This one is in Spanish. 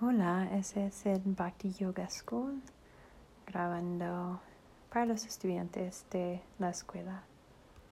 Hola, ese es el Bhakti Yoga School grabando para los estudiantes de la escuela.